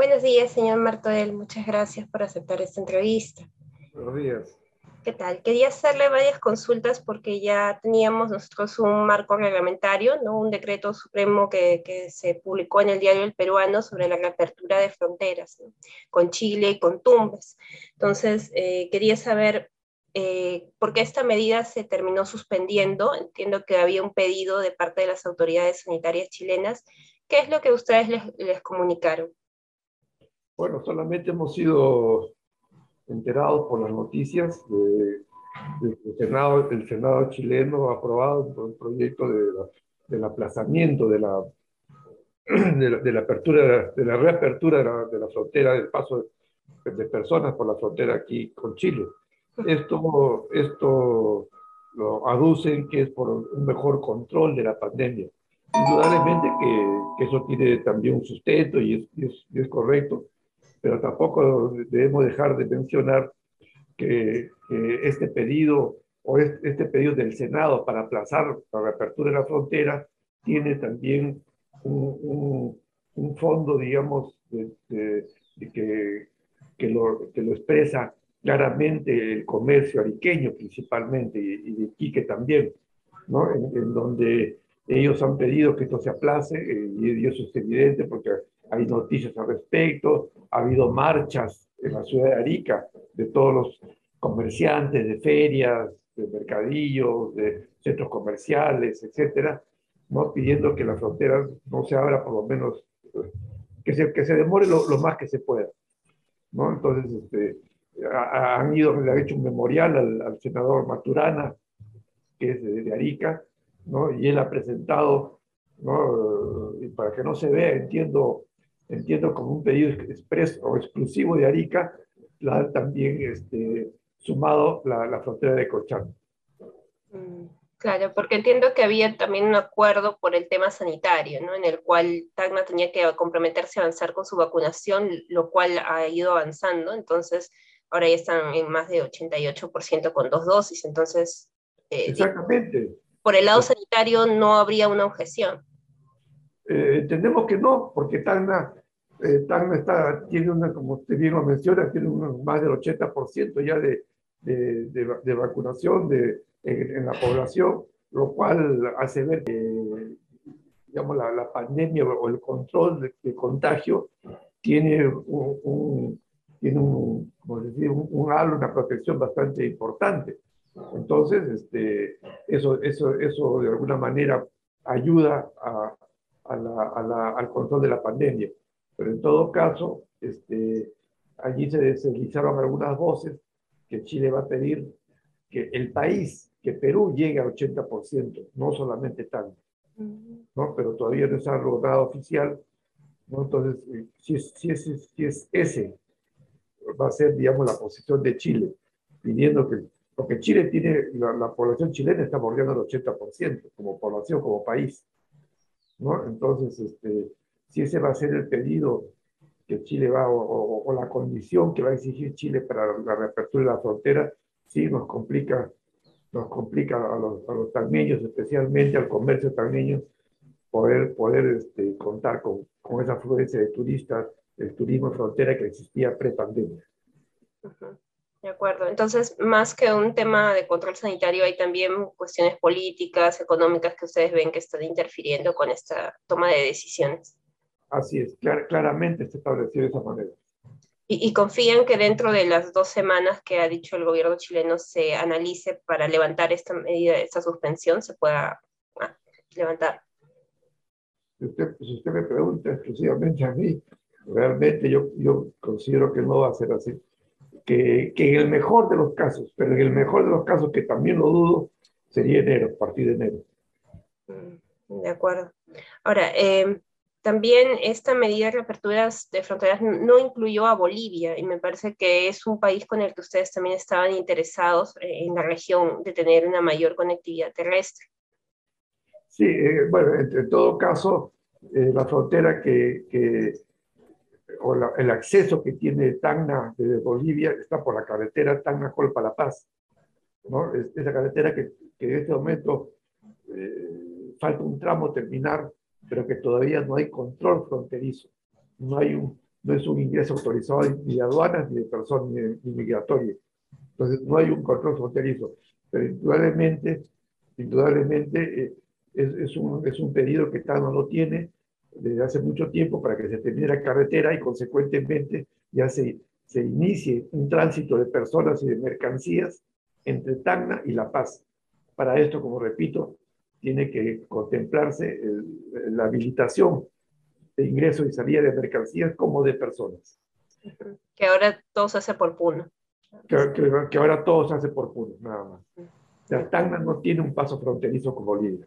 Buenos días, señor Martorell. Muchas gracias por aceptar esta entrevista. Buenos días. ¿Qué tal? Quería hacerle varias consultas porque ya teníamos nosotros un marco reglamentario, ¿no? un decreto supremo que, que se publicó en el diario El Peruano sobre la reapertura de fronteras con Chile y con Tumbes. Entonces, eh, quería saber eh, por qué esta medida se terminó suspendiendo. Entiendo que había un pedido de parte de las autoridades sanitarias chilenas. ¿Qué es lo que ustedes les, les comunicaron? Bueno, solamente hemos sido enterados por las noticias de, el Senado, el Senado chileno ha aprobado un proyecto de del aplazamiento de la, de la, apertura, de la reapertura de la, de la, frontera, del paso de, personas por la frontera aquí con Chile. Esto, esto lo aducen que es por un mejor control de la pandemia. Indudablemente que, que eso tiene también un sustento y es, es, es correcto, pero tampoco debemos dejar de mencionar que, este pedido o este, pedido del Senado para aplazar la reapertura de la frontera tiene también un, un, fondo, digamos, de, que, que, lo, que lo expresa claramente el comercio ariqueño principalmente y, de Quique también, ¿no? En, donde ellos han pedido que esto se aplace eh, y eso es evidente porque hay noticias al respecto, ha habido marchas en la ciudad de Arica de todos los comerciantes de ferias, de mercadillos, de centros comerciales, etcétera, ¿no? pidiendo que la frontera no se abra por lo menos, que se, que se demore lo, más que se pueda. ¿no? Entonces, este, han ido, le han hecho un memorial al, senador Maturana, que es de, de, Arica, ¿no? y él ha presentado, ¿no? para que no se vea, entiendo, entiendo como un pedido expreso o exclusivo de Arica, la, también este, sumado la, la frontera de Cochán. Mm, claro, porque entiendo que había también un acuerdo por el tema sanitario, ¿no? en el cual Tacna tenía que comprometerse a avanzar con su vacunación, lo cual ha ido avanzando, entonces ahora ya están en más de 88% con dos dosis, entonces... Eh, Exactamente. Por el lado sanitario no habría una objeción. Eh, entendemos que no, porque Tacna eh, está, tiene una, como usted bien lo menciona, tiene más del 80% ya de, de, de, vacunación de, en, la población, lo cual hace ver que digamos, la, la pandemia o el control de, contagio tiene un, tiene un, como decir, un, un halo, una protección bastante importante. Entonces, este, eso, eso, eso de alguna manera ayuda a, a la, a la, al control de la pandemia. Pero en todo caso, este, allí se deslizaron algunas voces que Chile va a pedir que el país, que Perú llegue al 80%, no solamente tanto, ¿no? pero todavía no se ha logrado oficial. ¿no? Entonces, eh, si es, si, es, si es ese, va a ser, digamos, la posición de Chile, pidiendo que, porque Chile tiene, la, la población chilena está bordeando el 80% como población, como país. ¿No? Entonces, este, si ese va a ser el pedido que Chile va, o, la condición que va a exigir Chile para la reapertura de la frontera, sí nos complica, nos complica a los, a los especialmente al comercio tagneño, poder, poder este, contar con, con esa afluencia de turistas, el turismo frontera que existía pre-pandemia. De acuerdo. Entonces, más que un tema de control sanitario, hay también cuestiones políticas, económicas que ustedes ven que están interfiriendo con esta toma de decisiones. Así es, claramente se estableció de esa manera. ¿Y, confían que dentro de las dos semanas que ha dicho el gobierno chileno se analice para levantar esta medida, esta suspensión, se pueda ah, levantar? Si usted, si usted me pregunta exclusivamente a mí, realmente yo, yo considero que no va a ser así. Que, que, en el mejor de los casos, pero en el mejor de los casos, que también lo dudo, sería enero, a partir de enero. Mm, de acuerdo. Ahora, eh, también esta medida de reaperturas de fronteras no incluyó a Bolivia y me parece que es un país con el que ustedes también estaban interesados eh, en la región de tener una mayor conectividad terrestre. Sí, eh, bueno, en, todo caso, eh, la frontera que, que o el acceso que tiene Tacna desde Bolivia está por la carretera Tacna-Colpa-La Paz. ¿no? Es, esa carretera que, que en este momento falta un tramo terminar pero que todavía no hay control fronterizo, no hay un, no es un ingreso autorizado ni de aduanas, ni de personas, ni, migratorio. Entonces, no hay un control fronterizo. Pero indudablemente, indudablemente eh, es, es, un, es un pedido que Tacna no tiene desde hace mucho tiempo para que se termine la carretera y consecuentemente ya se, se inicie un tránsito de personas y de mercancías entre Tacna y La Paz. Para esto, como repito, tiene que contemplarse la habilitación de ingreso y salida de mercancías como de personas. Que ahora todo se hace por puno. Que, ahora todo se hace por puno, nada más. La Tacna no tiene un paso fronterizo con Bolivia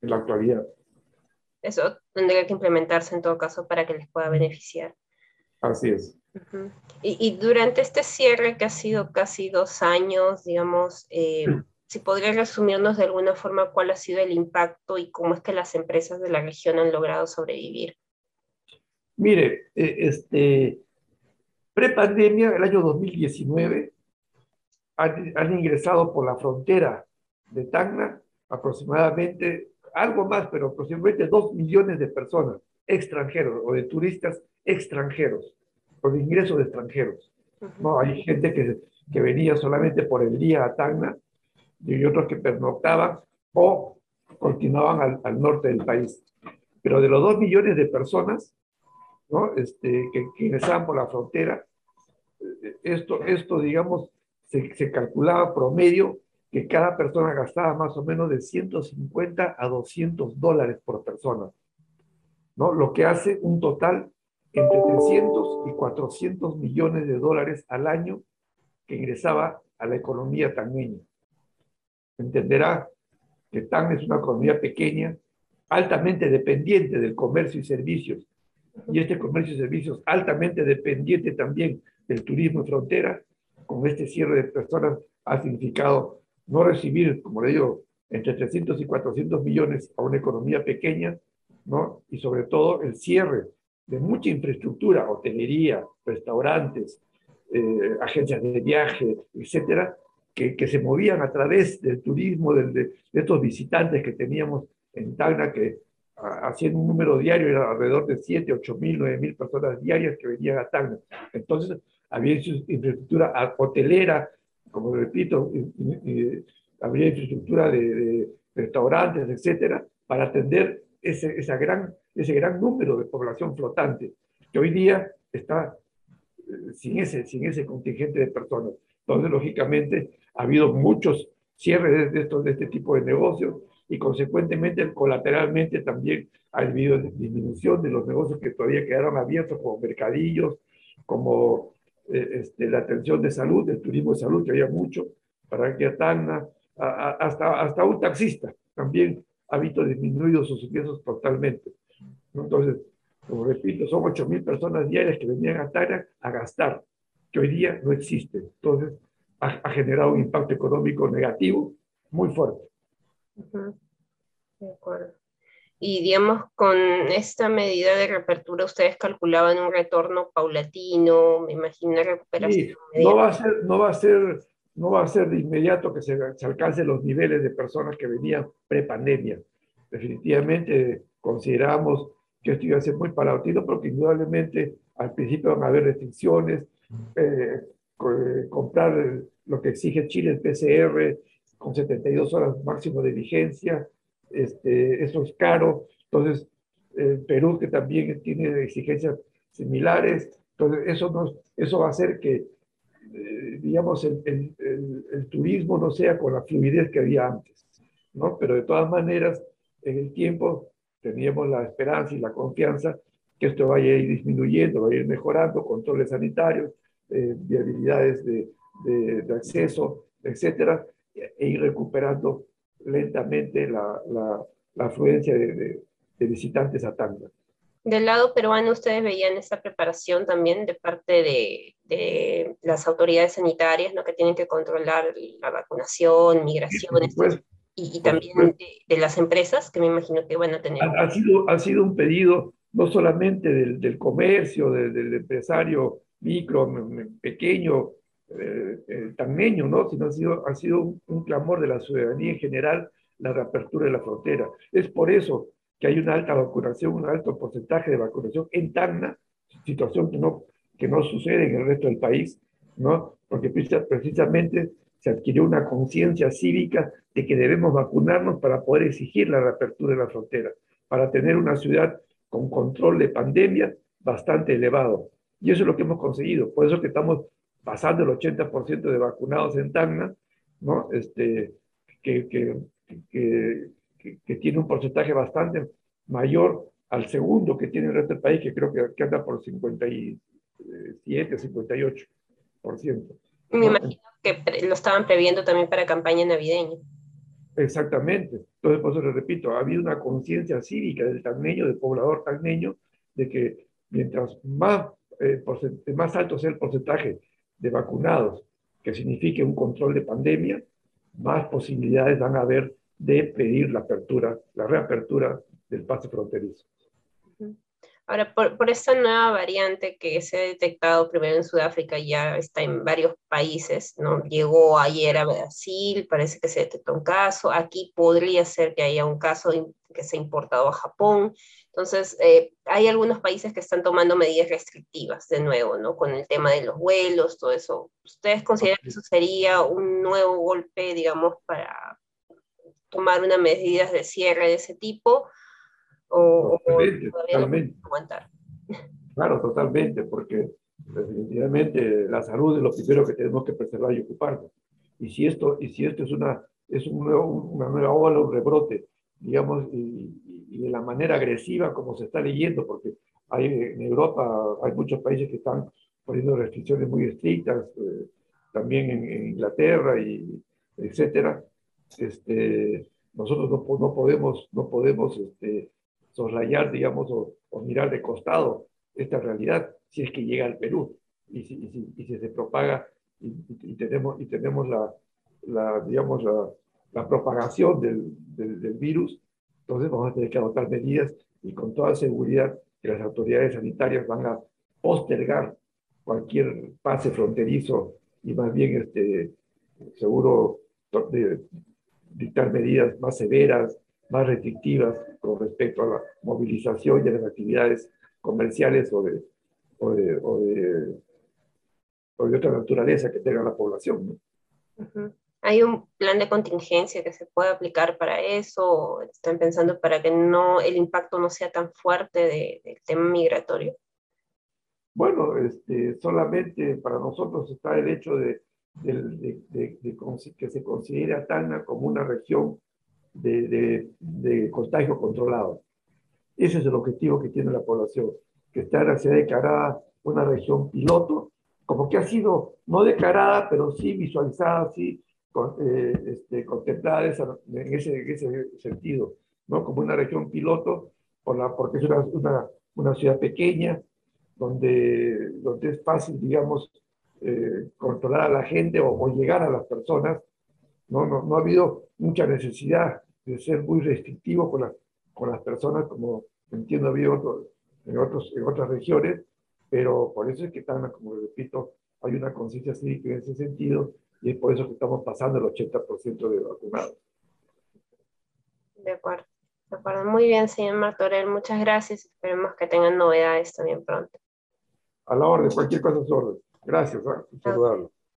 en la actualidad. Eso tendría que implementarse en todo caso para que les pueda beneficiar. Así es. y, durante este cierre que ha sido casi dos años, digamos, eh, si podría resumirnos de alguna forma cuál ha sido el impacto y cómo es que las empresas de la región han logrado sobrevivir. Mire, eh, este, pre-pandemia, el año 2019, han, han, ingresado por la frontera de Tacna aproximadamente, algo más, pero aproximadamente dos millones de personas extranjeros o de turistas extranjeros, por ingreso de extranjeros. ¿no? Hay gente que, que venía solamente por el día a Tacna y otros que pernoctaban o continuaban al, al, norte del país. Pero de los dos millones de personas ¿no? este, que, que ingresaban por la frontera, eh, esto, esto digamos, se, se, calculaba promedio que cada persona gastaba más o menos de 150 a 200 dólares por persona, ¿no? lo que hace un total entre 300 y 400 millones de dólares al año que ingresaba a la economía tangueña entenderá que TAN es una economía pequeña, altamente dependiente del comercio y servicios, y este comercio y servicios altamente dependiente también del turismo de frontera, con este cierre de personas ha significado no recibir, como le digo, entre 300 y 400 millones a una economía pequeña, ¿no? Y sobre todo el cierre de mucha infraestructura, hotelería, restaurantes, eh, agencias de viaje, etcétera, que, se movían a través del turismo, de, estos visitantes que teníamos en Tacna, que hacían un número diario, era alrededor de 7, 8 mil, 9 mil personas diarias que venían a Tacna. Entonces, había infraestructura hotelera, como repito, había infraestructura de, restaurantes, etcétera, para atender ese, esa gran, ese gran número de población flotante, que hoy día está eh, sin ese, sin ese contingente de personas. Entonces, lógicamente, ha habido muchos cierres de, estos, de este tipo de negocios y consecuentemente colateralmente también ha habido disminución de los negocios que todavía quedaron abiertos como mercadillos, como eh, este, la atención de salud, el turismo de salud, que había mucho, para que Tacna, hasta, hasta un taxista también ha visto disminuidos sus ingresos totalmente. Entonces, como repito, son 8 mil personas diarias que venían a Tacna a gastar, que hoy día no existe. Entonces, ha, generado un impacto económico negativo muy fuerte. De acuerdo. Y digamos, con esta medida de reapertura, ustedes calculaban un retorno paulatino, me imagino recuperación. Sí, no va a ser, no va a ser, no va a ser de inmediato que se, se alcancen los niveles de personas que venían pre-pandemia. Definitivamente consideramos que esto iba a ser muy paulatino porque indudablemente al principio van a haber restricciones, eh, eh, comprar lo que exige Chile, el PCR, con 72 horas máximo de vigencia, este, eso es caro. Entonces, Perú, que también tiene exigencias similares, entonces eso, nos, eso va a hacer que, eh, digamos, el, el, el, turismo no sea con la fluidez que había antes, ¿no? Pero de todas maneras, en el tiempo teníamos la esperanza y la confianza que esto vaya a ir disminuyendo, va a ir mejorando, controles sanitarios, eh, viabilidades de, de, acceso, etcétera, e ir recuperando lentamente la, la, la afluencia de, de, visitantes a Tanga. Del lado peruano, ¿ustedes veían esta preparación también de parte de, de las autoridades sanitarias, ¿no? que tienen que controlar la vacunación, migraciones, y, y, también de, las empresas, que me imagino que van a tener? Ha, ha, sido, ha sido un pedido no solamente del, del comercio, del, del empresario micro, pequeño, eh, eh ¿no? sino ha sido, ha sido un, clamor de la ciudadanía en general la reapertura de la frontera. Es por eso que hay una alta vacunación, un alto porcentaje de vacunación en Tacna situación que no, que no sucede en el resto del país, ¿no? Porque precisamente se adquirió una conciencia cívica de que debemos vacunarnos para poder exigir la reapertura de la frontera, para tener una ciudad con control de pandemia bastante elevado. Y eso es lo que hemos conseguido. Por eso que estamos pasando el 80% de vacunados en Tacna, ¿no? Este, que, que, que, que, tiene un porcentaje bastante mayor al segundo que tiene el resto del país, que creo que, que anda por 57, 58%. Me imagino que lo estaban previendo también para campaña navideña. Exactamente. Entonces, por eso le repito, ha habido una conciencia cívica del tagneño, del poblador tagneño, de que mientras más, eh, más alto sea el porcentaje de vacunados, que signifique un control de pandemia, más posibilidades van a haber de pedir la apertura, la reapertura del pase fronterizo. Ahora, por, por, esta nueva variante que se ha detectado primero en Sudáfrica, ya está en varios países, ¿no? Llegó ayer a Brasil, parece que se detectó un caso, aquí podría ser que haya un caso que se ha importado a Japón. Entonces, eh, hay algunos países que están tomando medidas restrictivas de nuevo, ¿no? Con el tema de los vuelos, todo eso. ¿Ustedes consideran que eso sería un nuevo golpe, digamos, para tomar unas medidas de cierre de ese tipo? O, totalmente, Claro, totalmente, porque definitivamente la salud es lo primero que tenemos que preservar y ocuparnos. Y si esto, y si esto es, una, es un nuevo, una nueva ola, un rebrote, digamos, y, de la manera agresiva como se está leyendo, porque hay, en Europa hay muchos países que están poniendo restricciones muy estrictas, eh, también en, Inglaterra, y etcétera. Este, nosotros no, no podemos, no podemos este, soslayar, digamos, o, mirar de costado esta realidad si es que llega al Perú y si, y si, se propaga y, tenemos, y tenemos la, la digamos, la, la propagación del, del, virus, entonces vamos a tener que adoptar medidas y con toda seguridad que las autoridades sanitarias van a postergar cualquier pase fronterizo y más bien este, seguro de dictar medidas más severas, más restrictivas con respecto a la movilización y a las actividades comerciales o de, o de, o de, otra naturaleza que tenga la población. ¿Hay un plan de contingencia que se pueda aplicar para eso? ¿Están pensando para que no, el impacto no sea tan fuerte de, del tema migratorio? Bueno, este, solamente para nosotros está el hecho de, de, de, que se considere a Tacna como una región de, de, contagio controlado. Ese es el objetivo que tiene la población, que está, sea declarada una región piloto, como que ha sido no declarada, pero sí visualizada, sí eh, este, contemplada en ese, en ese sentido, ¿no? como una región piloto, por la, porque es una, una, una ciudad pequeña, donde, donde es fácil, digamos, eh, controlar a la gente o, o, llegar a las personas. No, no, no ha habido mucha necesidad de ser muy restrictivo con, con las personas, como entiendo bien en, otros, en otras regiones, pero por eso es que están, como repito, hay una conciencia cívica en ese sentido y es por eso que estamos pasando el 80% de vacunados. De acuerdo, de acuerdo. Muy bien, señor Martorell, muchas gracias. Esperemos que tengan novedades también pronto. A la orden, cualquier cosa es orden. Gracias, ¿eh? saludarlo.